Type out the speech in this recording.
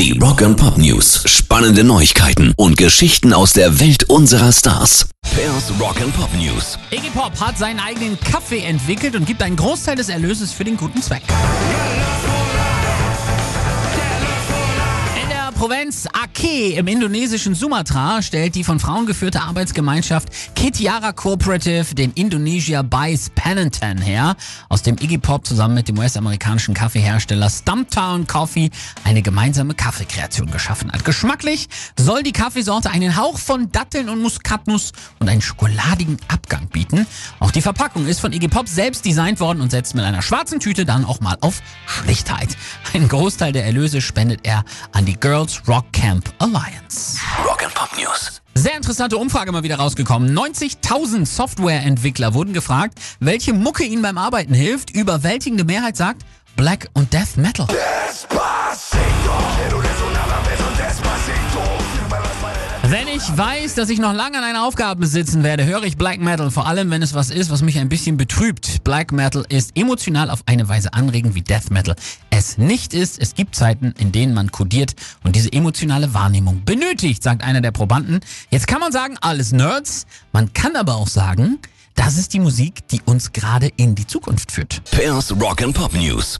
Die Rock and Pop News. Spannende Neuigkeiten und Geschichten aus der Welt unserer Stars. Pairs Rock and Pop News. Iggy Pop hat seinen eigenen Kaffee entwickelt und gibt einen Großteil des Erlöses für den guten Zweck. Provinz Aceh im indonesischen Sumatra stellt die von Frauen geführte Arbeitsgemeinschaft Kitiara Cooperative den Indonesia Bice Pennington her, aus dem Iggy Pop zusammen mit dem US-amerikanischen Kaffeehersteller Stumptown Coffee eine gemeinsame Kaffeekreation geschaffen hat. Geschmacklich soll die Kaffeesorte einen Hauch von Datteln und Muskatnuss und einen schokoladigen Abgang bieten. Auch die Verpackung ist von Iggy Pop selbst designt worden und setzt mit einer schwarzen Tüte dann auch mal auf Schlichtheit. Einen Großteil der Erlöse spendet er an die Girls Rock Camp Alliance. Rock and Pop News. Sehr interessante Umfrage mal wieder rausgekommen. 90.000 Softwareentwickler wurden gefragt, welche Mucke ihnen beim Arbeiten hilft. Überwältigende Mehrheit sagt Black und Death Metal. Wenn ich weiß, dass ich noch lange an einer Aufgabe sitzen werde, höre ich Black Metal, vor allem wenn es was ist, was mich ein bisschen betrübt. Black Metal ist emotional auf eine Weise anregend wie Death Metal es nicht ist. Es gibt Zeiten, in denen man kodiert und diese emotionale Wahrnehmung benötigt, sagt einer der Probanden. Jetzt kann man sagen, alles Nerds. Man kann aber auch sagen, das ist die Musik, die uns gerade in die Zukunft führt. Pairs Rock and Pop News.